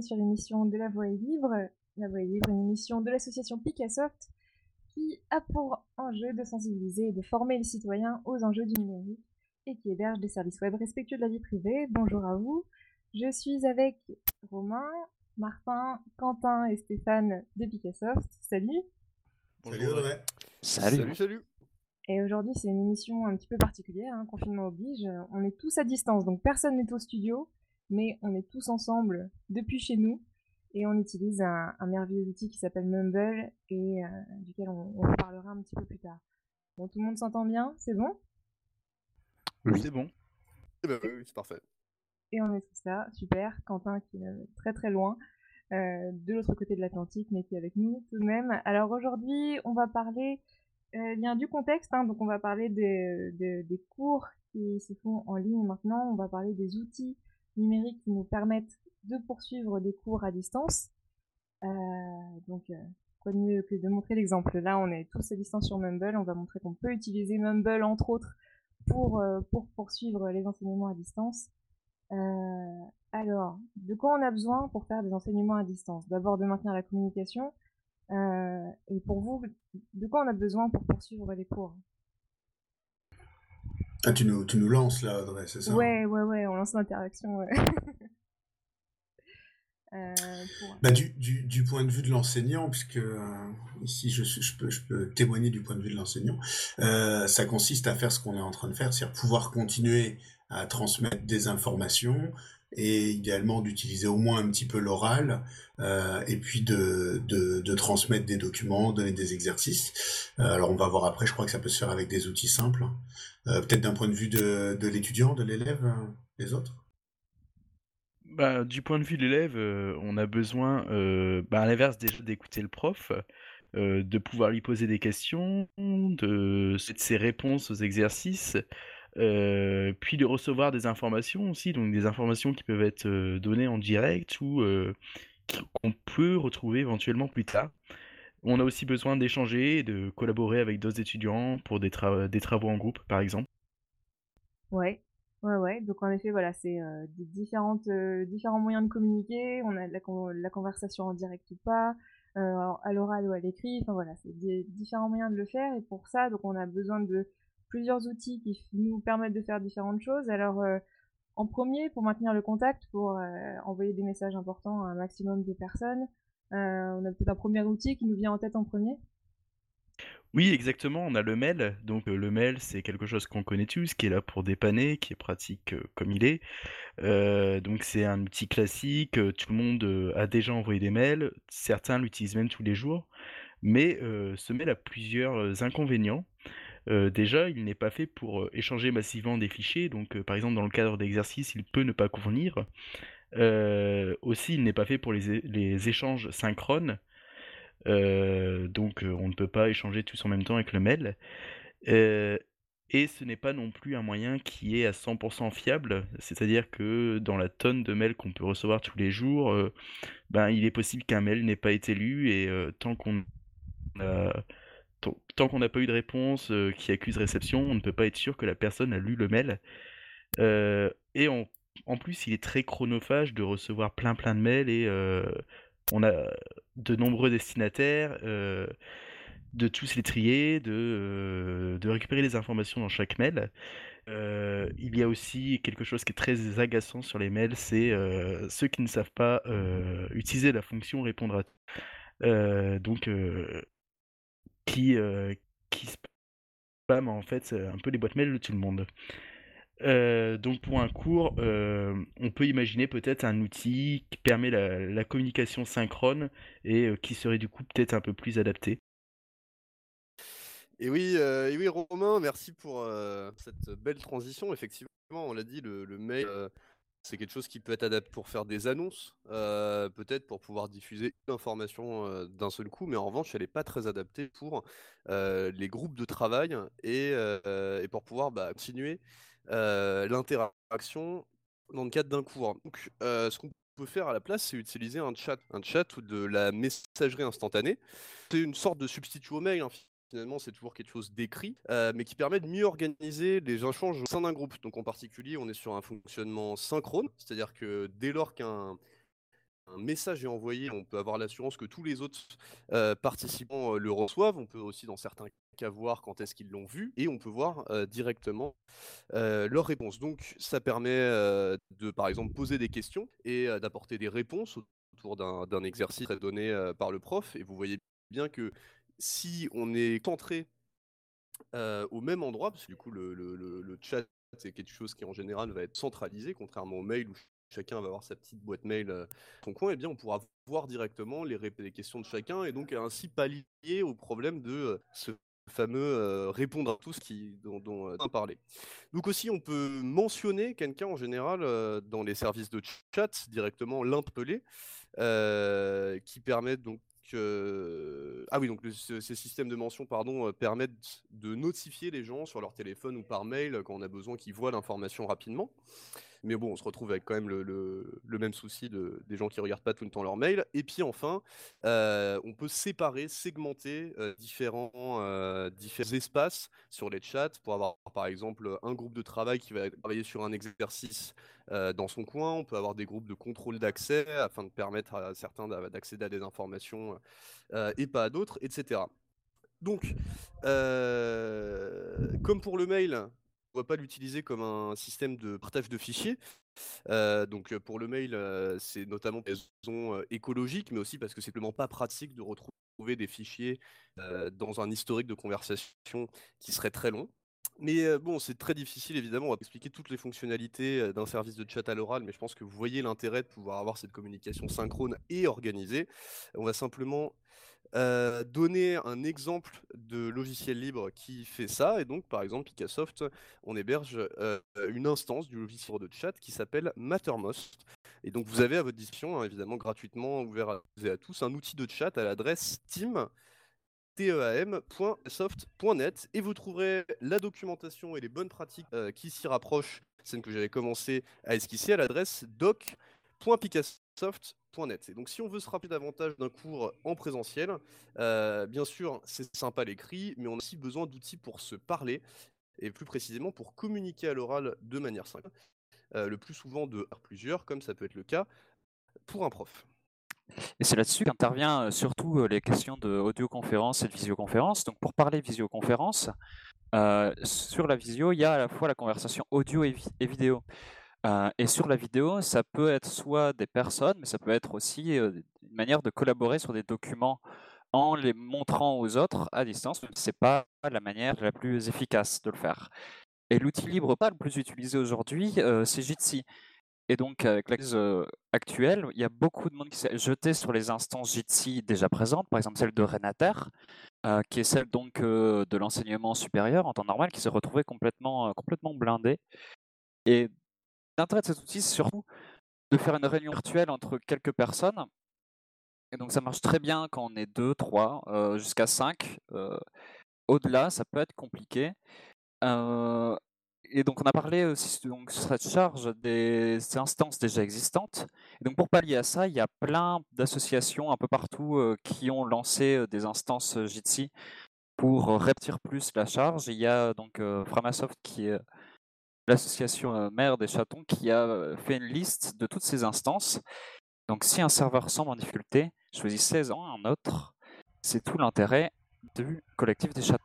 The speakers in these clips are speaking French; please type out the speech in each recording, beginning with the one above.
et bienvenue sur l'émission de La Voix est libre. La Voix est libre, une émission de l'association Picassoft qui a pour enjeu de sensibiliser et de former les citoyens aux enjeux du numérique et qui héberge des services web respectueux de la vie privée. Bonjour à vous. Je suis avec Romain, Martin, Quentin et Stéphane de Picassoft. Salut. Bonjour. Salut. Salut, salut. Et aujourd'hui, c'est une émission un petit peu particulière, hein, confinement oblige. On est tous à distance, donc personne n'est au studio, mais on est tous ensemble depuis chez nous et on utilise un, un merveilleux outil qui s'appelle Mumble et euh, duquel on, on reparlera un petit peu plus tard. Bon, tout le monde s'entend bien? C'est bon? Oui. C'est bon. Eh ben, oui, c'est parfait. Et on est tous là, super. Quentin qui est très très loin, euh, de l'autre côté de l'Atlantique, mais qui est avec nous tout de même. Alors aujourd'hui, on va parler euh, bien du contexte, hein, donc on va parler des cours qui se font en ligne maintenant, on va parler des outils numériques qui nous permettent de poursuivre des cours à distance. Euh, donc, euh, quoi de mieux que de montrer l'exemple Là, on est tous à distance sur Mumble. On va montrer qu'on peut utiliser Mumble, entre autres, pour, euh, pour poursuivre les enseignements à distance. Euh, alors, de quoi on a besoin pour faire des enseignements à distance? D'abord, de maintenir la communication. Euh, et pour vous, de quoi on a besoin pour poursuivre les cours? Ah, tu nous, tu nous lances là, Audrey, c'est ça Ouais, ouais, ouais, on lance l'interaction. Ouais. Euh, pour- bah, du, du, du point de vue de l'enseignant, puisque euh, ici je, je, peux, je peux témoigner du point de vue de l'enseignant, euh, ça consiste à faire ce qu'on est en train de faire, c'est-à-dire pouvoir continuer à transmettre des informations et idéalement d'utiliser au moins un petit peu l'oral euh, et puis de, de, de transmettre des documents, donner des exercices. Euh, alors on va voir après, je crois que ça peut se faire avec des outils simples. Euh, Peut-être d'un point de vue de, l'étudiant, de l'élève, euh, les autres? Bah, du point de vue de l'élève, euh, on a besoin, euh, bah, à l'inverse déjà d'écouter le prof, euh, de pouvoir lui poser des questions, de, ses réponses aux exercices, euh, puis de recevoir des informations aussi, donc des informations qui peuvent être euh, données en direct ou euh, qu'on peut retrouver éventuellement plus tard. On a aussi besoin d'échanger et de collaborer avec d'autres étudiants pour des, tra- des travaux en groupe, par exemple. Ouais, ouais, ouais. Donc en effet, voilà, c'est euh, euh, différents moyens de communiquer. On a la, con- la conversation en direct ou pas, euh, à l'oral ou à l'écrit. Enfin voilà, c'est différents moyens de le faire. Et pour ça, donc on a besoin de plusieurs outils qui nous permettent de faire différentes choses. Alors en premier, pour maintenir le contact, pour envoyer des messages importants à un maximum de personnes, on a peut-être un premier outil qui nous vient en tête en premier. Oui, exactement, on a le mail. Donc euh, le mail, c'est quelque chose qu'on connaît tous, qui est là pour dépanner, qui est pratique euh, comme il est. Euh, donc c'est un outil classique, euh, tout le monde euh, a déjà envoyé des mails, certains l'utilisent même tous les jours, mais euh, ce mail a plusieurs euh, inconvénients. Euh, déjà, il n'est pas fait pour euh, échanger massivement des fichiers, donc euh, par exemple dans le cadre d'exercices, il peut ne pas convenir. Euh, aussi, il n'est pas fait pour les, échanges synchrones, euh, donc euh, on ne peut pas échanger tous en même temps avec le mail. Et ce n'est pas non plus un moyen qui est à 100% fiable, c'est-à-dire que dans la tonne de mails qu'on peut recevoir tous les jours, ben, il est possible qu'un mail n'ait pas été lu et tant qu'on tant qu'on n'a pas eu de réponse qui accuse réception, on ne peut pas être sûr que la personne a lu le mail. Et en, en plus, il est très chronophage de recevoir plein plein de mails et euh, on a de nombreux destinataires, euh, de tous les trier, de, euh, de récupérer les informations dans chaque mail. Il y a aussi quelque chose qui est très agaçant sur les mails, c'est ceux qui ne savent pas utiliser la fonction répondre à donc qui qui spam en fait un peu les boîtes mail de tout le monde. Euh, donc pour un cours, euh, on peut imaginer peut-être un outil qui permet la, communication synchrone et euh, qui serait du coup peut-être un peu plus adapté. Et oui, oui, Romain, merci pour cette belle transition. Effectivement, on l'a dit, le, mail, c'est quelque chose qui peut être adapté pour faire des annonces, peut-être pour pouvoir diffuser une information d'un seul coup, mais en revanche, elle n'est pas très adaptée pour les groupes de travail et, pour pouvoir bah, continuer l'interaction dans le cadre d'un cours. Donc, euh, ce qu'on peut faire à la place, c'est utiliser un chat, un chat ou de la messagerie instantanée. C'est une sorte de substitut au mail. hein, finalement, c'est toujours quelque chose d'écrit, euh, mais qui permet de mieux organiser les échanges au sein d'un groupe. Donc en particulier, on est sur un fonctionnement synchrone, c'est-à-dire que dès lors qu'un message est envoyé, on peut avoir l'assurance que tous les autres participants le reçoivent. On peut aussi, dans certains cas, voir quand est-ce qu'ils l'ont vu et on peut voir directement leurs réponses. Donc, ça permet de, par exemple, poser des questions et d'apporter des réponses autour d'un exercice donné par le prof. Et vous voyez bien que si on est centré au même endroit, parce que du coup, le, chat c'est quelque chose qui en général va être centralisé, contrairement au mail où chacun va avoir sa petite boîte mail euh, son coin, eh bien on pourra voir directement les, questions de chacun et donc ainsi pallier au problème de euh, ce fameux euh, répondre à tout ce qui, dont, dont on parlé. Donc aussi, on peut mentionner quelqu'un en général dans les services de chat directement l'interpeller, qui permet donc ah oui, donc ces systèmes de mention pardon, permettent de notifier les gens sur leur téléphone ou par mail quand on a besoin qu'ils voient l'information rapidement. Mais bon, on se retrouve avec quand même le, même souci de, des gens qui regardent pas tout le temps leur mail. Et puis enfin, euh, on peut séparer, segmenter euh, différents, euh, différents espaces sur les chats pour avoir par exemple un groupe de travail qui va travailler sur un exercice dans son coin. On peut avoir des groupes de contrôle d'accès afin de permettre à certains d'accéder à des informations et pas à d'autres, etc. Donc, comme pour le mail, va pas l'utiliser comme un système de partage de fichiers. Euh, donc pour le mail, euh, c'est notamment pour des raisons euh, écologiques, mais aussi parce que c'est simplement pas pratique de retrouver des fichiers dans un historique de conversation qui serait très long. Mais bon, c'est très difficile évidemment, on va expliquer toutes les fonctionnalités d'un service de chat à l'oral, mais je pense que vous voyez l'intérêt de pouvoir avoir cette communication synchrone et organisée. On va simplement euh, donner un exemple de logiciel libre qui fait ça. Et donc, par exemple, Picassoft, on héberge euh, une instance du logiciel de chat qui s'appelle Mattermost. Et donc, vous avez à votre disposition, hein, évidemment gratuitement ouvert à, à, tous, un outil de chat à l'adresse team team.soft.net et vous trouverez la documentation et les bonnes pratiques euh, qui s'y rapprochent, celle que j'avais commencé à esquisser à l'adresse doc.picassoft.net et donc si on veut se rappeler davantage d'un cours en présentiel, euh, bien sûr c'est sympa l'écrit, mais on a aussi besoin d'outils pour se parler, et plus précisément pour communiquer à l'oral de manière simple, euh, le plus souvent de plusieurs, comme ça peut être le cas pour un prof. Et c'est là-dessus qu'intervient euh, surtout les questions de audioconférence et de visioconférence. Donc pour parler visioconférence, sur la visio, il y a à la fois la conversation audio et vidéo et sur la vidéo, ça peut être soit des personnes, mais ça peut être aussi une manière de collaborer sur des documents en les montrant aux autres à distance, même si ce n'est pas la manière la plus efficace de le faire. Et l'outil libre pas le plus utilisé aujourd'hui, c'est Jitsi. Et donc, avec la crise actuelle, il y a beaucoup de monde qui s'est jeté sur les instances Jitsi déjà présentes, par exemple celle de Renater, qui est celle donc de l'enseignement supérieur en temps normal, qui s'est retrouvée complètement, complètement blindée. Et L'intérêt de cet outil, c'est surtout de faire une réunion virtuelle entre quelques personnes. Et donc ça marche très bien quand on est deux, trois, euh, jusqu'à cinq. Euh, au-delà, ça peut être compliqué. Euh, et donc on a parlé aussi donc, sur cette charge des instances déjà existantes. Et donc pour pallier à ça, il y a plein d'associations un peu partout qui ont lancé des instances Jitsi pour répartir plus la charge. Il y a donc Framasoft qui est l'association euh, mère des chatons qui a euh, fait une liste de toutes ces instances. Donc si un serveur semble en difficulté, choisissez-en un autre. C'est tout l'intérêt du collectif des chatons.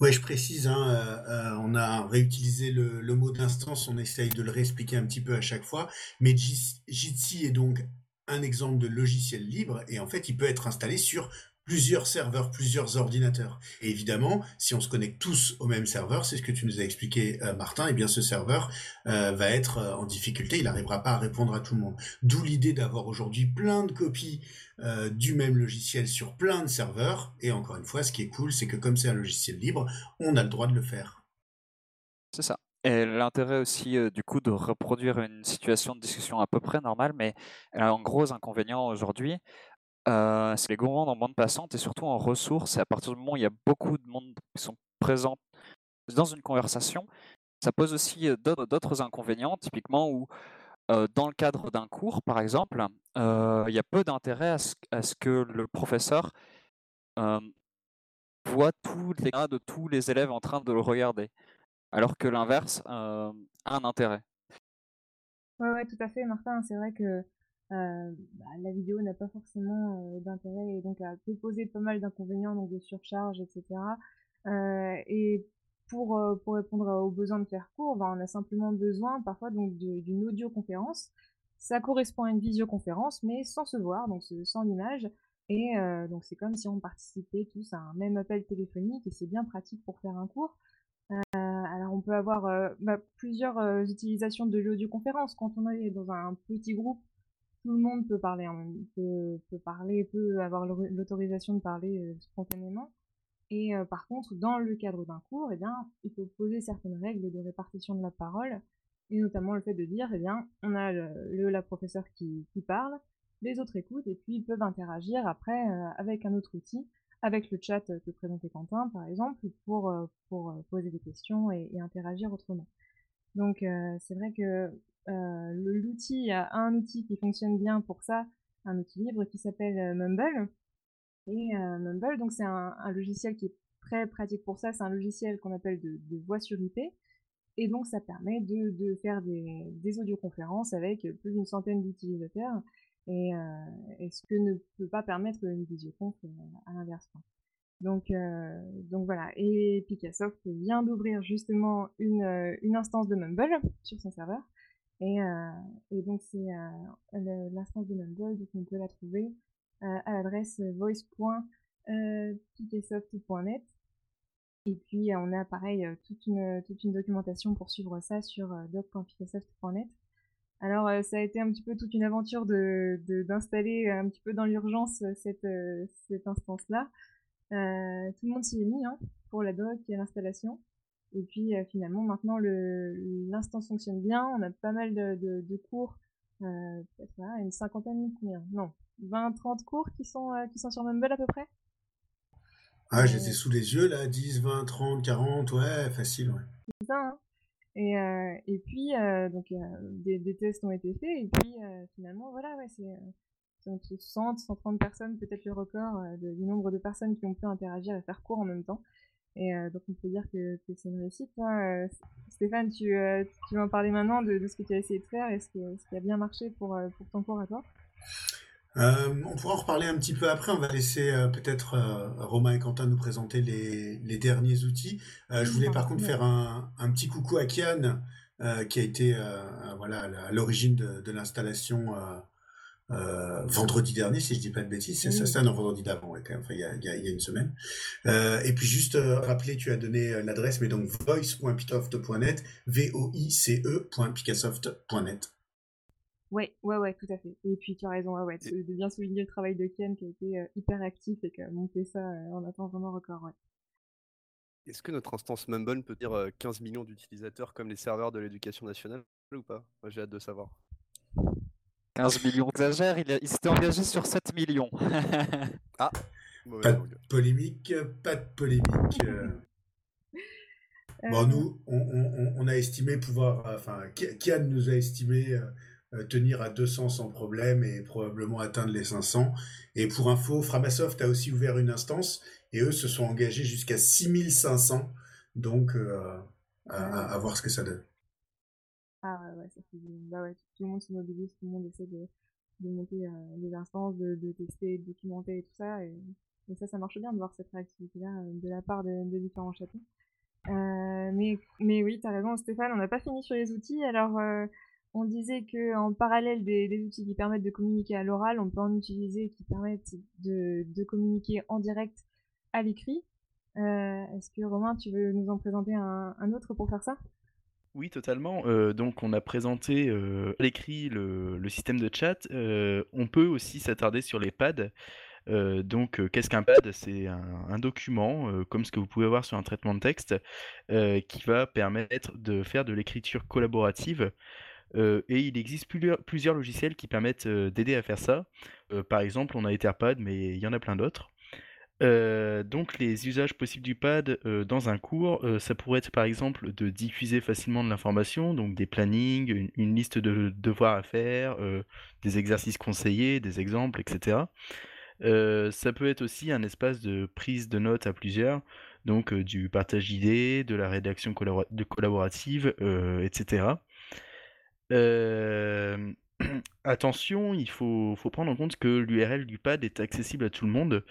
Oui, je précise, hein, euh, on a réutilisé le, le mot d'instance, on essaye de le réexpliquer un petit peu à chaque fois, mais Jitsi est donc un exemple de logiciel libre et en fait il peut être installé sur plusieurs serveurs, plusieurs ordinateurs. Et évidemment, si on se connecte tous au même serveur, c'est ce que tu nous as expliqué, euh, Martin, eh bien ce serveur euh, va être euh, en difficulté, il n'arrivera pas à répondre à tout le monde. D'où l'idée d'avoir aujourd'hui plein de copies du même logiciel sur plein de serveurs. Et encore une fois, ce qui est cool, c'est que comme c'est un logiciel libre, on a le droit de le faire. C'est ça. Et l'intérêt aussi, du coup, de reproduire une situation de discussion à peu près normale, mais en gros inconvénient aujourd'hui, euh, c'est les gourmands en bande passante et surtout en ressources. Et à partir du moment où il y a beaucoup de monde qui sont présents dans une conversation, ça pose aussi euh, d'autres inconvénients, typiquement où euh, dans le cadre d'un cours, par exemple, il y a peu d'intérêt à, ce que le professeur voit tous les de tous les élèves en train de le regarder, alors que l'inverse a un intérêt. Oui, ouais, tout à fait, Martin. C'est vrai que bah, la vidéo n'a pas forcément d'intérêt et donc elle peut poser pas mal d'inconvénients, donc de surcharge, etc. et pour, pour répondre aux besoins de faire court, bah, on a simplement besoin parfois donc d'une audioconférence. Ça correspond à une visioconférence, mais sans se voir, donc sans l'image. Et donc c'est comme si on participait tous à un même appel téléphonique et c'est bien pratique pour faire un cours. alors on peut avoir bah, plusieurs utilisations de l'audioconférence. Quand on est dans un petit groupe, tout le monde peut parler, peut, peut parler, peut avoir l'autorisation de parler spontanément. Et par contre, dans le cadre d'un cours, eh bien, il faut poser certaines règles de répartition de la parole, et notamment le fait de dire, eh bien, on a le, la professeure qui, qui, parle, les autres écoutent, et puis ils peuvent interagir après avec un autre outil, avec le chat que présentait Quentin, par exemple, pour, pour poser des questions et, interagir autrement. Donc c'est vrai que l'outil, il y a un outil qui fonctionne bien pour ça, un outil libre qui s'appelle Mumble, et euh, Mumble, donc c'est un, logiciel qui est très pratique pour ça. C'est un logiciel qu'on appelle de, voix sur IP. Et donc ça permet de, faire des, audioconférences avec plus d'une centaine d'utilisateurs. Et, euh, ce que ne peut pas permettre une visioconf euh, à l'inverse. Donc, donc voilà. Et Picassoft vient d'ouvrir justement une, instance de Mumble sur son serveur. Et, et donc c'est l'instance de Mumble, donc on peut la trouver à l'adresse voice.pikesoft.net. Et puis on a pareil toute une, toute une documentation pour suivre ça sur doc.pikesoft.net. Alors ça a été un petit peu toute une aventure de d'installer un petit peu dans l'urgence cette, cette instance-là. Euh, tout le monde s'y est mis hein, pour la doc et l'installation. Et puis finalement maintenant l'instance fonctionne bien. On a pas mal de, de, de cours, euh, peut-être une cinquantaine, combien Non, 20-30 cours qui sont, euh, qui sont sur Mumble à peu près? Ah, les ai sous les yeux là, 10, 20, 30, 40, ouais, facile, ouais. C'est ça, hein et, euh, et puis, euh, donc, des, des, tests ont été faits, et puis finalement, voilà, ouais, c'est 100, 130 personnes, peut-être le record du nombre de personnes qui ont pu interagir et faire cours en même temps. Et donc, on peut dire que, que c'est une réussite. Hein. Stéphane, tu, tu vas en parler maintenant de, de, ce que tu as essayé de faire et ce, que, ce qui a bien marché pour, pour ton cours à toi? Euh, on pourra en reparler un petit peu après. On va laisser euh, peut-être euh, Romain et Quentin nous présenter les, les derniers outils. je voulais par contre faire un, un petit coucou à Kian, qui a été voilà à l'origine de, de l'installation vendredi dernier, si je dis pas de bêtises. C'est ça, c'est un vendredi d'avant, ouais, enfin, il y a, il y a, une semaine. et puis juste rappeler, tu as donné l'adresse, mais donc voice.pitoft.net, v o i c e.picassoft.net. Ouais, ouais, ouais, tout à fait. Et puis tu as raison, ouais, de bien souligner le travail de Ken qui a été euh, hyper actif et qui a monté ça euh, en attendant vraiment record, ouais. Est-ce que notre instance Mumble peut dire 15 euh, millions d'utilisateurs comme les serveurs de l'éducation nationale ou pas? Moi j'ai hâte de savoir. 15 millions exagère, il, il s'était engagé sur 7 millions. ah Pas de polémique, pas de polémique. Bon, nous, on, on, on, a estimé pouvoir, enfin, Kian nous a estimé euh, tenir à 200 sans problème et probablement atteindre les 500. Et pour info, Framasoft a aussi ouvert une instance et eux se sont engagés jusqu'à 6500. Donc, euh, à, voir ce que ça donne. Ah ouais, bah tout le monde se mobilise, tout le monde essaie de, monter euh, des instances, de, tester, de documenter et tout ça. Et, ça, ça marche bien de voir cette réactivité-là de la part de, différents chapeaux. mais, mais oui, tu as raison, Stéphane, on n'a pas fini sur les outils. Alors, on disait que en parallèle des, outils qui permettent de communiquer à l'oral, on peut en utiliser qui permettent de, communiquer en direct à l'écrit. Euh, est-ce que Romain, tu veux nous en présenter un, autre pour faire ça? Oui, totalement. Euh, donc, on a présenté euh, à l'écrit le, système de chat. on peut aussi s'attarder sur les pads. donc, qu'est-ce qu'un pad? C'est un, document, comme ce que vous pouvez voir sur un traitement de texte, qui va permettre de faire de l'écriture collaborative et il existe plusieurs, logiciels qui permettent d'aider à faire ça. par exemple, on a Etherpad, mais il y en a plein d'autres. Donc les usages possibles du pad dans un cours, ça pourrait être par exemple de diffuser facilement de l'information, donc des plannings, une, liste de devoirs à faire, des exercices conseillés, des exemples, etc. ça peut être aussi un espace de prise de notes à plusieurs, donc du partage d'idées, de la rédaction collaborative, etc. attention, il faut, prendre en compte que l'URL du pad est accessible à tout le monde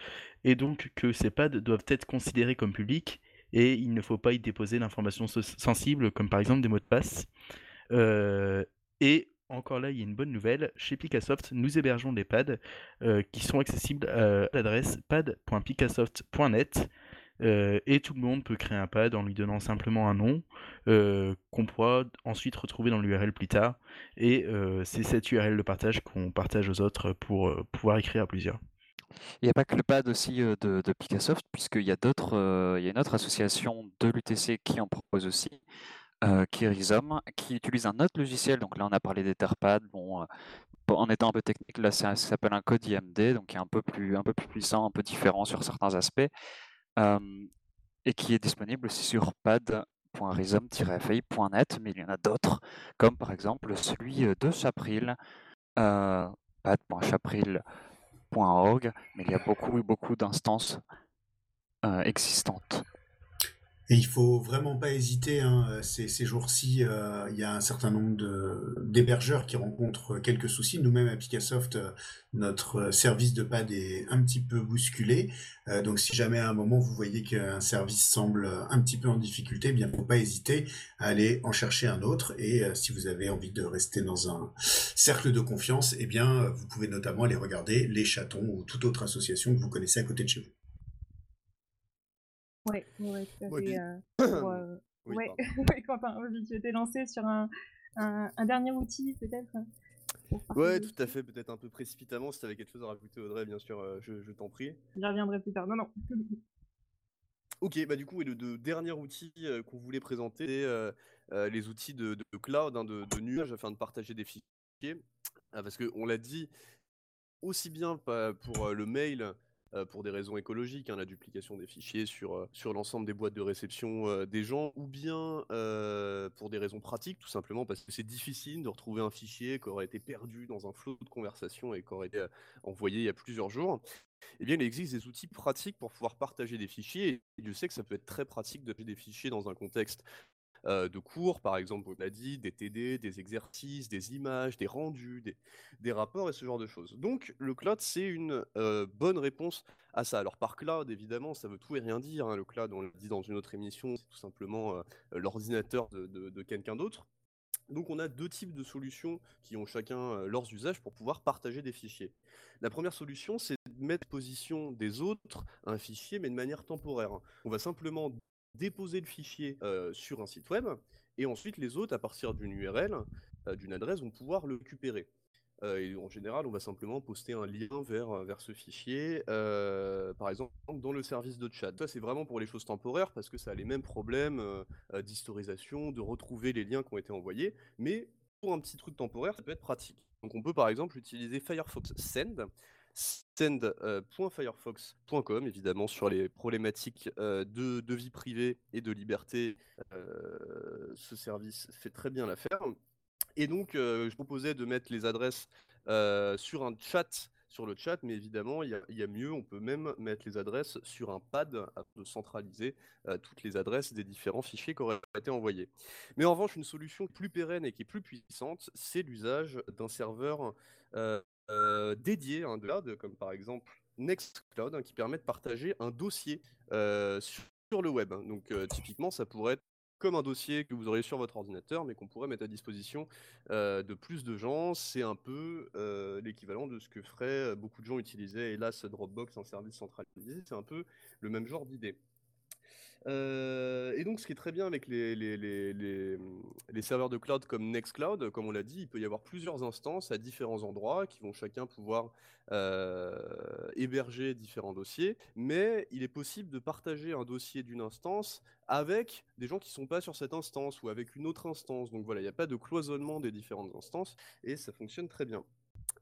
et donc que ces pads doivent être considérés comme publics et il ne faut pas y déposer d'informations sensibles comme par exemple des mots de passe. Euh, et encore là, il y a une bonne nouvelle. Chez Picassoft, nous hébergeons des pads euh, qui sont accessibles à l'adresse pad.picasoft.net. Euh, et tout le monde peut créer un pad en lui donnant simplement un nom euh, qu'on pourra ensuite retrouver dans l'URL plus tard. Et c'est cette URL de partage qu'on partage aux autres pour pouvoir écrire à plusieurs. Il n'y a pas que le pad aussi de, de Picassoft, puisqu'il y a d'autres, il y a une autre association de l'UTC qui en propose aussi euh, qui utilise un autre logiciel. Donc là, on a parlé d'Etherpad. Bon, euh, en étant un peu technique, là, ça, s'appelle un code IMD, donc qui est un peu plus, un peu plus puissant, un peu différent sur certains aspects, et qui est disponible aussi sur pad.rhizome-fi.net, mais il y en a d'autres, comme par exemple celui de Chapril, pad.chapril.org, mais il y a beaucoup, beaucoup d'instances existantes. Et il faut vraiment pas hésiter. Hein, ces, ces jours-ci, euh, il y a un certain nombre d'hébergeurs qui rencontrent quelques soucis. Nous-mêmes à Picassoft, euh, notre service de pad est un petit peu bousculé. Euh, donc, si jamais à un moment vous voyez qu'un service semble un petit peu en difficulté, eh bien, faut pas hésiter à aller en chercher un autre. Et si vous avez envie de rester dans un cercle de confiance, eh bien, vous pouvez notamment aller regarder les chatons ou toute autre association que vous connaissez à côté de chez vous. Ouais, ouais, tout à fait. Euh, euh, oui, ouais, Quentin, tu étais lancé sur un, un, un dernier outil peut-être Ouais, tout à fait, peut-être un peu précipitamment. Si tu avais quelque chose à rajouter, Audrey, bien sûr, euh, je, je t'en prie. J'y reviendrai plus tard. Non, non. ok, bah du coup, et le, dernier outil qu'on voulait présenter, c'est les outils de, de cloud, hein, de, de, nuage, afin de partager des fichiers. parce qu'on l'a dit, aussi bien pour le mail pour des raisons écologiques, hein, la duplication des fichiers sur, euh, sur l'ensemble des boîtes de réception euh, des gens, ou bien pour des raisons pratiques, tout simplement parce que c'est difficile de retrouver un fichier qui aurait été perdu dans un flot de conversation et qui aurait été envoyé il y a plusieurs jours. Eh bien, il existe des outils pratiques pour pouvoir partager des fichiers. Et je sais que ça peut être très pratique de partager des fichiers dans un contexte euh, de cours, par exemple, on a dit, des TD, des exercices, des images, des rendus, des, rapports et ce genre de choses. Donc, le cloud, c'est une euh, bonne réponse à ça. Alors, par cloud, évidemment, ça veut tout et rien dire. Hein. Le cloud, on l'a dit dans une autre émission, c'est tout simplement euh, l'ordinateur de, quelqu'un d'autre. Donc on a deux types de solutions qui ont chacun leurs usages pour pouvoir partager des fichiers. La première solution, c'est de mettre position des autres un fichier, mais de manière temporaire. On va simplement déposer le fichier euh, sur un site web, et ensuite les autres, à partir d'une URL, euh, d'une adresse, vont pouvoir le récupérer. Euh, en général, on va simplement poster un lien vers, ce fichier, par exemple dans le service de chat. C'est vraiment pour les choses temporaires parce que ça a les mêmes problèmes d'historisation, de retrouver les liens qui ont été envoyés. Mais pour un petit truc temporaire, ça peut être pratique. Donc, on peut par exemple utiliser Firefox Send send.firefox.com, évidemment, sur les problématiques euh, de, vie privée et de liberté. Euh, ce service fait très bien l'affaire. Et donc, euh, je proposais de mettre les adresses sur un chat sur le chat, mais évidemment, il y, a mieux, on peut même mettre les adresses sur un pad de centraliser toutes les adresses des différents fichiers qui auraient été envoyés. Mais en revanche, une solution plus pérenne et qui est plus puissante, c'est l'usage d'un serveur euh, dédiés à un cloud, comme par exemple Nextcloud, hein, qui permet de partager un dossier euh, sur le web. Donc euh, typiquement, ça pourrait être comme un dossier que vous auriez sur votre ordinateur, mais qu'on pourrait mettre à disposition de plus de gens. C'est un peu l'équivalent de ce que feraient beaucoup de gens utilisaient, hélas, Dropbox, un service centralisé. C'est un peu le même genre d'idée. Euh, et donc, ce qui est très bien avec les, serveurs de cloud comme Nextcloud, comme on l'a dit, il peut y avoir plusieurs instances à différents endroits qui vont chacun pouvoir euh, héberger différents dossiers, mais il est possible de partager un dossier d'une instance avec des gens qui ne sont pas sur cette instance ou avec une autre instance. Donc voilà, il n'y a pas de cloisonnement des différentes instances et ça fonctionne très bien.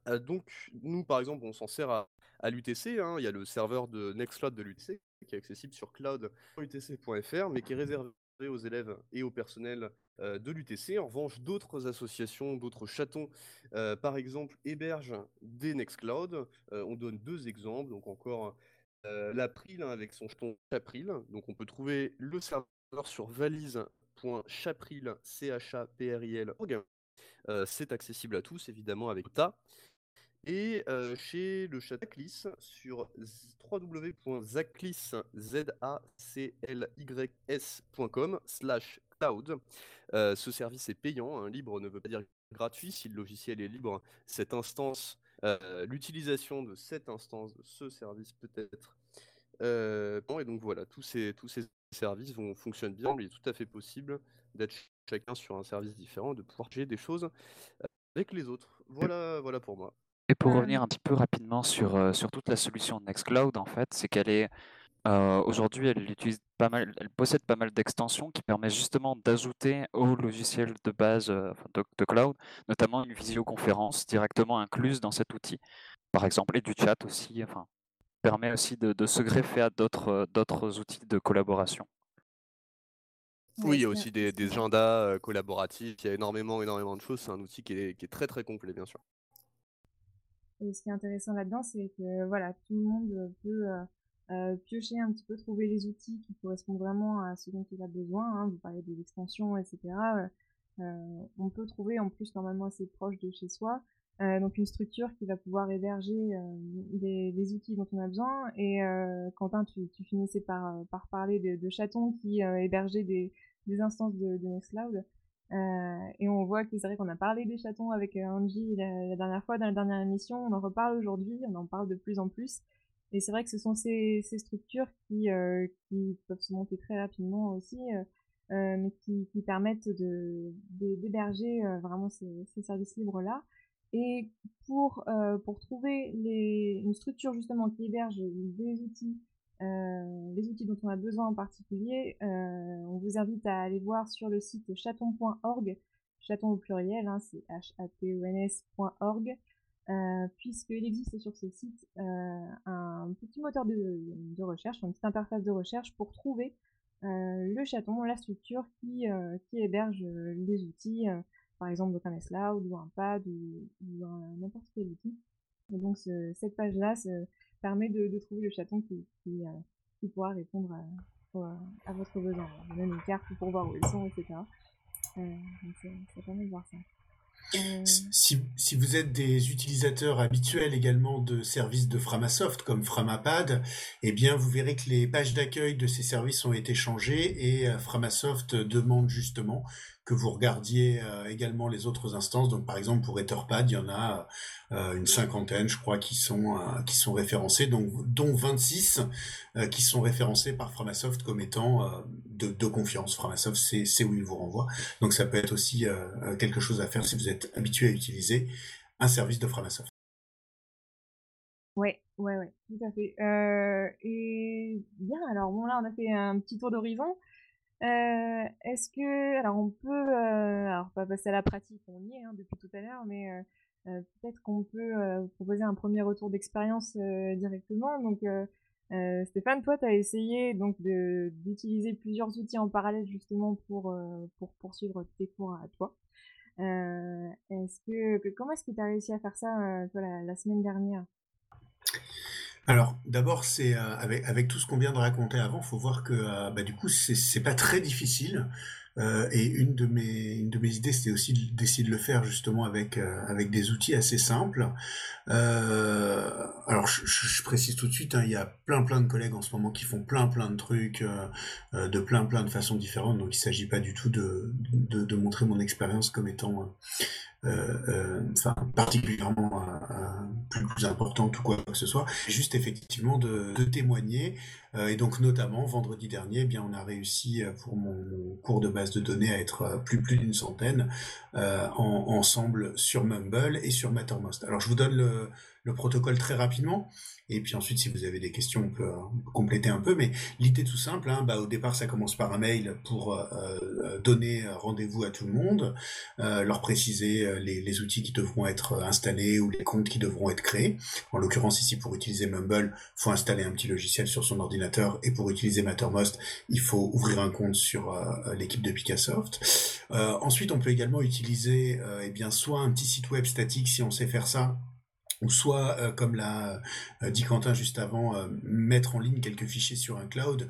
Euh, donc, nous, par exemple, on s'en sert à, à l'UTC. Hein. Il y a le serveur de Nextcloud de l'UTC qui est accessible sur cloud.utc.fr, mais qui est réservé aux élèves et au personnel euh, de l'UTC. En revanche, d'autres associations, d'autres chatons, euh, par exemple, hébergent des Nextcloud. on donne deux exemples. Donc encore l'April hein, avec son chaton Chapril. Donc on peut trouver le serveur sur valise.chapril.org c'est accessible à tous, évidemment, avec ta. Et chez le Chataclis, sur www.zaclis.com slash cloud, ce service est payant, hein, libre ne veut pas dire gratuit, si le logiciel est libre, cette instance, l'utilisation de cette instance, de ce service peut être bon, et donc voilà, tous ces, tous ces services vont, fonctionnent bien, mais il est tout à fait possible d'être chacun sur un service différent, de pouvoir gérer des choses avec les autres. Voilà, voilà pour moi. Et pour revenir un petit peu rapidement sur, euh, sur toute la solution Nextcloud, en fait, c'est qu'elle est euh, aujourd'hui, elle utilise pas mal, elle possède pas mal d'extensions qui permettent justement d'ajouter au logiciel de base euh, de, cloud, notamment une visioconférence directement incluse dans cet outil, par exemple, et du chat aussi. Enfin, permet aussi de, de se greffer à d'autres d'autres outils de collaboration. Oui, il y a aussi des, des agendas collaboratifs, il y a énormément, énormément de choses. C'est un outil qui est, qui est très, très complet, bien sûr. Et ce qui est intéressant là-dedans, c'est que voilà, tout le monde peut euh, euh, piocher un petit peu, trouver les outils qui correspondent vraiment à ce dont il a besoin. Hein. Vous parlez des extensions, etc. Euh, on peut trouver en plus normalement assez proche de chez soi. donc une structure qui va pouvoir héberger des, outils dont on a besoin. Et Quentin, tu, finissais par, par parler de, chatons qui hébergeaient des, instances de Nextcloud. Euh, et on voit que c'est vrai qu'on a parlé des chatons avec euh, Angie la, dernière fois, dans la dernière émission. On en reparle aujourd'hui, on en parle de plus en plus. Et c'est vrai que ce sont ces, structures qui, euh, qui peuvent se monter très rapidement aussi, mais qui, permettent d'héberger vraiment ces, ces, services libres-là. Et pour, pour trouver les, une structure justement qui héberge des outils euh, les outils dont on a besoin en particulier, euh, on vous invite à aller voir sur le site chaton.org, chaton au pluriel, hein, c'est h-a-t-o-n-s.org, euh, puisqu'il existe sur ce site un petit moteur de, recherche, une petite interface de recherche pour trouver le chaton, la structure qui, héberge les outils, par exemple un Cloud ou un pad ou, n'importe quel outil. Donc ce, cette page-là, permet de, trouver le chaton qui, euh, pourra répondre à, votre besoin. Même une carte pour voir où ils sont, etc. Euh, ça permet de voir ça. Euh... Si, si, vous êtes des utilisateurs habituels également de services de Framasoft comme Framapad, eh bien vous verrez que les pages d'accueil de ces services ont été changées et Framasoft demande justement que vous regardiez euh, également les autres instances. Donc par exemple pour Etherpad, il y en a euh, une cinquantaine, je crois, qui sont euh, qui sont référencés, donc dont 26 qui sont référencés par Framasoft comme étant de, de, confiance. Framasoft, c'est c'est où il vous renvoie. Donc ça peut être aussi quelque chose à faire si vous êtes habitué à utiliser un service de Framasoft. Ouais, ouais, ouais, tout à fait. Euh, et bien, alors bon là, on a fait un petit tour d'horizon. Euh, Est-ce que, alors on peut, euh, alors pas passer à la pratique, on y est hein, depuis tout à l'heure, mais euh, euh peut-être qu'on peut, proposer un premier retour d'expérience directement. Donc Stéphane, toi, tu essayé donc d'utiliser plusieurs outils en parallèle justement pour pour poursuivre tes cours à toi. est-ce que, comment est-ce que tu réussi à faire ça toi la semaine dernière? Alors, d'abord, c'est euh, avec, tout ce qu'on vient de raconter avant, faut voir que euh, bah, du coup, c'est pas très difficile. Euh, et une de mes une de mes idées, c'était aussi d'essayer de le faire justement avec des outils assez simples. alors, je, précise tout de suite, hein, il y a plein plein de collègues en ce moment qui font plein plein de trucs de plein plein de façons différentes. Donc, il s'agit pas du tout de de, montrer mon expérience comme étant enfin, particulièrement euh, plus, plus importante ou quoi que ce soit, juste effectivement de, de témoigner. et donc notamment vendredi dernier, eh bien on a réussi pour mon, mon, cours de base de données à être plus plus d'une centaine en, ensemble sur Mumble et sur Mattermost. Alors je vous donne le, le protocole très rapidement. Et puis ensuite, si vous avez des questions, on peut, compléter un peu. Mais l'idée tout simple, hein, bah, au départ, ça commence par un mail pour euh, euh donner rendez-vous à tout le monde, euh, leur préciser euh, les, outils qui devront être installés ou les comptes qui devront être créés. En l'occurrence, ici, pour utiliser Mumble, faut installer un petit logiciel sur son ordinateur. Et pour utiliser Mattermost, il faut ouvrir un compte sur euh, l'équipe de Picassoft. ensuite, on peut également utiliser eh bien, soit un petit site web statique si on sait faire ça, soit, euh, comme l'a euh, dit Quentin juste avant, euh, mettre en ligne quelques fichiers sur un cloud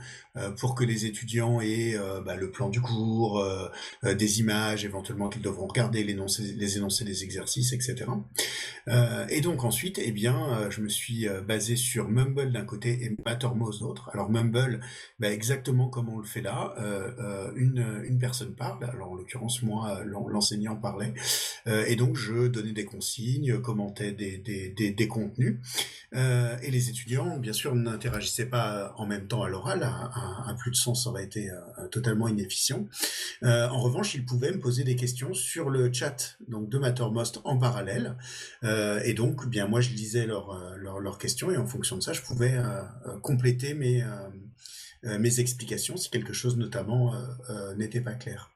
pour que les étudiants aient bah, le plan du cours, des images éventuellement qu'ils devront regarder, les énoncés, les énoncés des exercices, etc. et donc ensuite, eh bien, je me suis basé sur Mumble d'un côté et Mattermost d'autre. Alors Mumble, bah, exactement comme on le fait là, une, une personne parle, alors en l'occurrence moi, l'enseignant parlait, et donc je donnais des consignes, commentais des, des des, contenus. Euh, et les étudiants, bien sûr, n'interagissaient pas en même temps à l'oral. Un, plus de sens ça aurait été euh, totalement inefficient. Euh, en revanche, ils pouvaient me poser des questions sur le chat donc de Mattermost en parallèle. et donc, bien moi, je lisais leurs leur, questions et en fonction de ça, je pouvais compléter mes, mes explications si quelque chose notamment n'était pas clair.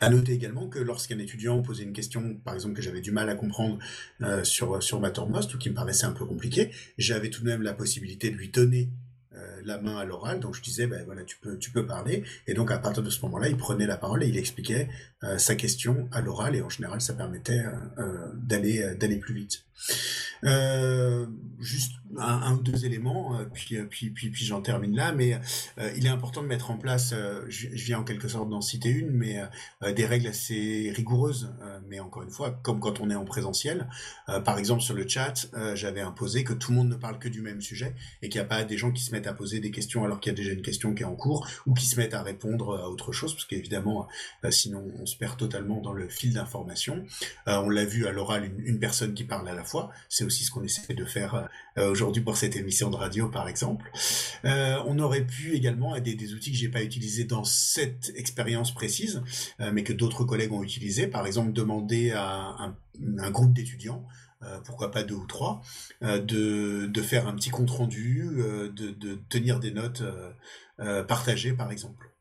À noter également que lorsqu'un étudiant posait une question, par exemple que j'avais du mal à comprendre euh, sur sur Mattermost ou qui me paraissait un peu compliqué, j'avais tout de même la possibilité de lui donner euh, la main à l'oral, donc je disais ben voilà tu peux tu peux parler. Et donc à partir de ce moment-là il prenait la parole et il expliquait euh, sa question à l'oral. Et en général ça permettait d'aller d'aller plus vite. Juste un, ou deux éléments, euh, puis, euh, puis, puis, puis j'en termine là, mais euh, il est important de mettre en place, je, viens en quelque sorte d'en citer une, mais des règles assez rigoureuses, mais encore une fois, comme quand on est en présentiel. par exemple, sur le chat, j'avais imposé que tout le monde ne parle que du même sujet et qu'il n'y a pas des gens qui se mettent à poser des questions alors qu'il y a déjà une question qui est en cours ou qui se mettent à répondre à autre chose, parce qu'évidemment, sinon on se perd totalement dans le fil d'information. on l'a vu à l'oral, une, une, personne qui parle à la c'est aussi ce qu'on essaie de faire aujourd'hui aujourd'hui pour cette émission de radio, par exemple. Euh, on aurait pu également aider des outils que j'ai pas utilisés dans cette expérience précise, euh, mais que d'autres collègues ont utilisé. Par exemple, demander à un, groupe d'étudiants euh, pourquoi pas deux ou trois, de, faire un petit compte rendu, de, tenir des notes partagées par exemple.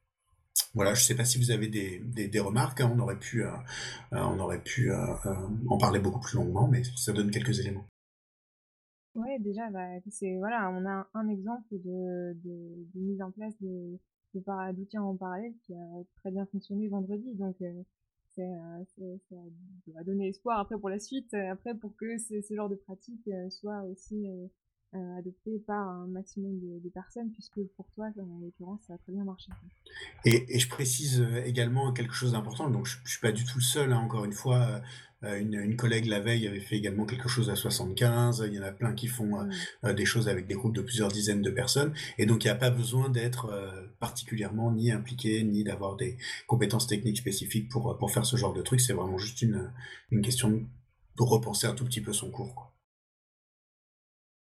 Voilà, je ne sais pas si vous avez des, des, remarques, hein. on aurait pu, on aurait pu en parler beaucoup plus longuement, mais ça donne quelques éléments. Ouais, déjà, bah, voilà, on a un exemple de, de, mise en place de, d'outils en parallèle qui a très bien fonctionné vendredi. Donc, euh, euh, ça doit donner espoir après pour la suite, euh, après pour que ce, ce genre de pratique euh, soit aussi euh, adopté par un maximum de, de, personnes, puisque pour toi, en l'occurrence, ça a très bien marché. Et, et je précise également quelque chose d'important, donc je, je suis pas du tout le seul, hein, encore une fois, euh, une, une, collègue la veille avait fait également quelque chose à 75. Il y en a plein qui font euh, mm. euh, des choses avec des groupes de plusieurs dizaines de personnes. Et donc, il n'y a pas besoin d'être particulièrement ni impliqué, ni d'avoir des compétences techniques spécifiques pour, pour faire ce genre de truc. C'est vraiment juste une, une question de repenser un tout petit peu son cours. Quoi.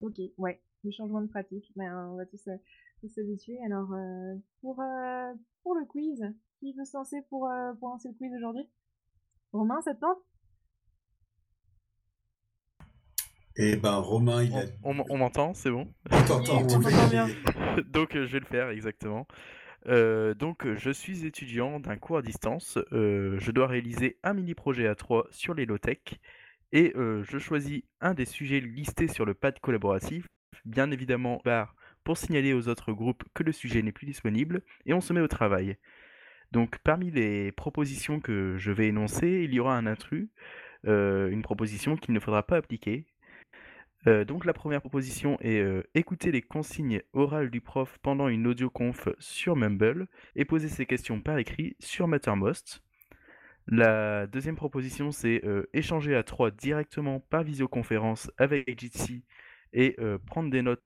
Ok, ouais, le changement de pratique. Ben, on va tous, tous s'habituer. Alors, euh, pour, euh, pour le quiz, qui veut se lancer pour, euh, pour lancer le quiz aujourd'hui? Romain, ça te tente? Eh ben Romain, il a... On, m'entend, c'est bon? On t'entend, bien. donc je vais le faire exactement. Euh, donc je suis étudiant d'un cours à distance. Euh, je dois réaliser un mini projet à 3 sur les low-tech et je choisis un des sujets listés sur le pad collaboratif, bien évidemment pour signaler aux autres groupes que le sujet n'est plus disponible et on se met au travail. Donc parmi les propositions que je vais énoncer, il y aura un intrus, une proposition qu'il ne faudra pas appliquer, donc la première proposition est écouter les consignes orales du prof pendant une audioconf sur Mumble et poser ses questions par écrit sur Mattermost. La deuxième proposition c'est euh, échanger à trois directement par visioconférence avec Jitsi et prendre des notes.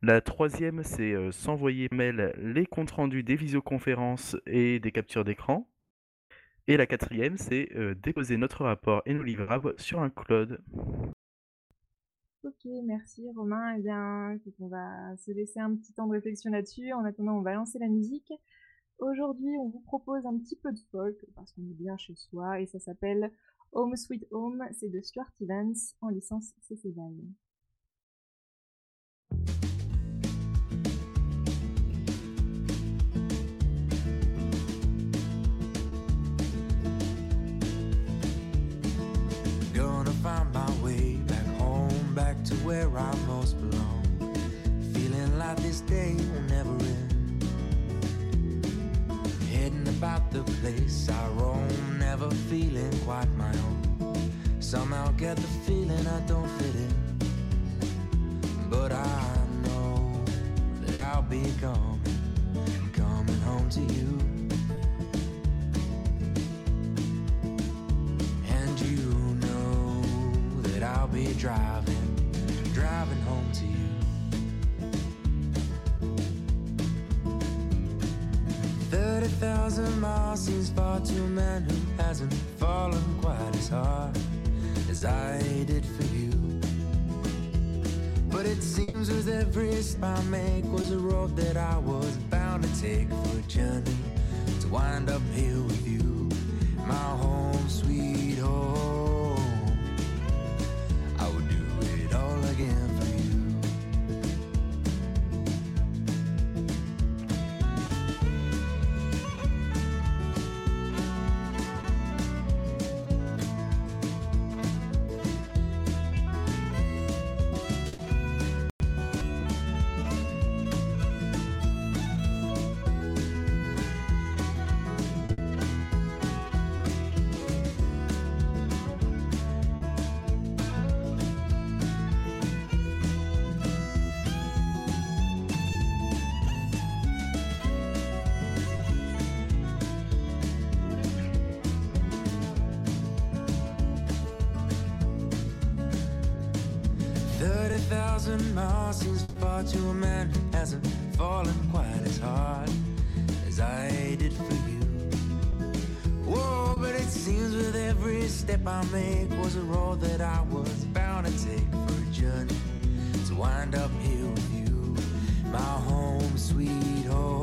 La troisième c'est s'envoyer mail les comptes rendus des visioconférences et des captures d'écran. Et la quatrième, c'est euh, déposer notre rapport et nos livrables sur un cloud. Ok, merci Romain. Eh bien, on va se laisser un petit temps de réflexion là-dessus. En attendant, on va lancer la musique. Aujourd'hui, on vous propose un petit peu de folk parce qu'on est bien chez soi et ça s'appelle Home Sweet Home. C'est de Stuart Evans en licence CC find my way back home, back to where I belong. Feeling this day never end. About the place I roam, never feeling quite my own. Somehow get the feeling I don't fit in. But I know that I'll be coming, coming home to you. And you know that I'll be driving, driving home to you. Thirty thousand miles seems far to a man who hasn't fallen quite as hard as I did for you. But it seems with every step I make was a road that I was bound to take for a journey to wind up here with you, my home, sweet home. I would do it all again for you. Thirty thousand miles seems far to a man who hasn't fallen quite as hard as I did for you. Whoa, but it seems with every step I make was a road that I was bound to take for a journey to wind up here with you, my home, sweet home,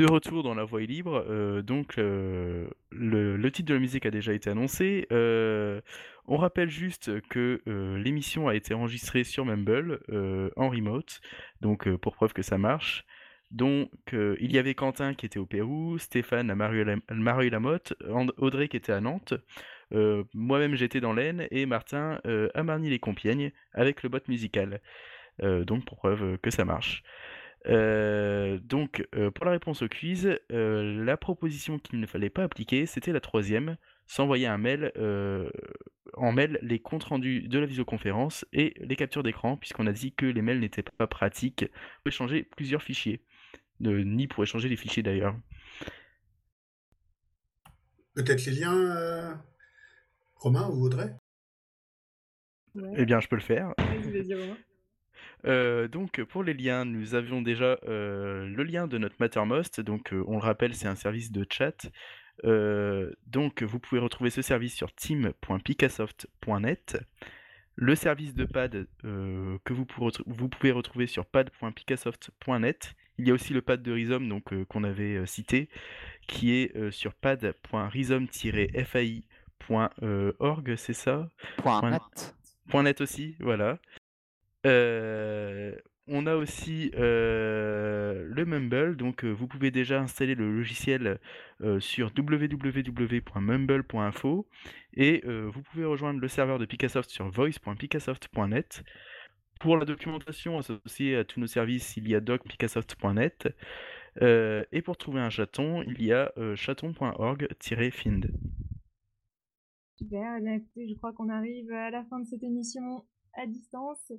De retour dans la voie libre, euh, donc euh, le, titre de la musique a déjà été annoncé. Euh, on rappelle juste que l'émission a été enregistrée sur Mumble en remote, donc pour preuve que ça marche. Donc il y avait Quentin qui était au Pérou, Stéphane à Mareuil-la-Motte, And- Audrey qui était à Nantes, moi-même j'étais dans l'Aisne et Martin à Marny-les-Compiègnes avec le bot musical. Donc pour preuve que ça marche. Euh, donc, euh, pour la réponse au quiz, euh, la proposition qu'il ne fallait pas appliquer, c'était la troisième, s'envoyer un mail, euh, en mail les comptes rendus de la visioconférence et les captures d'écran, puisqu'on a dit que les mails n'étaient pas pratiques pour échanger plusieurs fichiers, ni pour échanger les fichiers d'ailleurs. Peut-être les liens, euh, Romain ou Audrey? Ouais. Eh bien, je peux le faire. Vas-y, vas-y, Romain. Euh, donc pour les liens, nous avions déjà euh, le lien de notre Mattermost. Donc euh, on le rappelle, c'est un service de chat. Donc vous pouvez retrouver ce service sur team.picassoft.net. Le service de pad que vous pouvez, retrou- vous pouvez retrouver sur pad.picassoft.net. Il y a aussi le pad de Rhizome donc qu'on avait cité, qui est sur pad.rhizome-fi.org, c'est ça? Point- net. Point net aussi, voilà. On a aussi le Mumble, donc vous pouvez déjà installer le logiciel sur www.mumble.info et vous pouvez rejoindre le serveur de Picassoft sur voice.picassoft.net. Pour la documentation associée à tous nos services, il y a doc.picassoft.net. Et pour trouver un chaton, il y a chaton.org-find. Super, eh je crois qu'on arrive à la fin de cette émission à distance.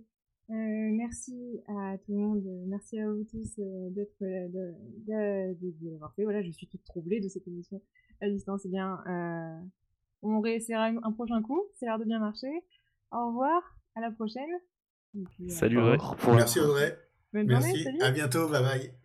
Euh, merci à tout le monde, merci à vous tous euh, d'être euh, de, de, de, de l'avoir fait. Voilà, je suis toute troublée de cette émission à distance. Eh bien, euh, on réessayera un un prochain coup. C'est l'air de bien marcher. Au revoir, à la prochaine. Puis, euh, Salut Au Audrey. Merci Audrey. bonne journée, Merci. salut. À bientôt. Bye bye.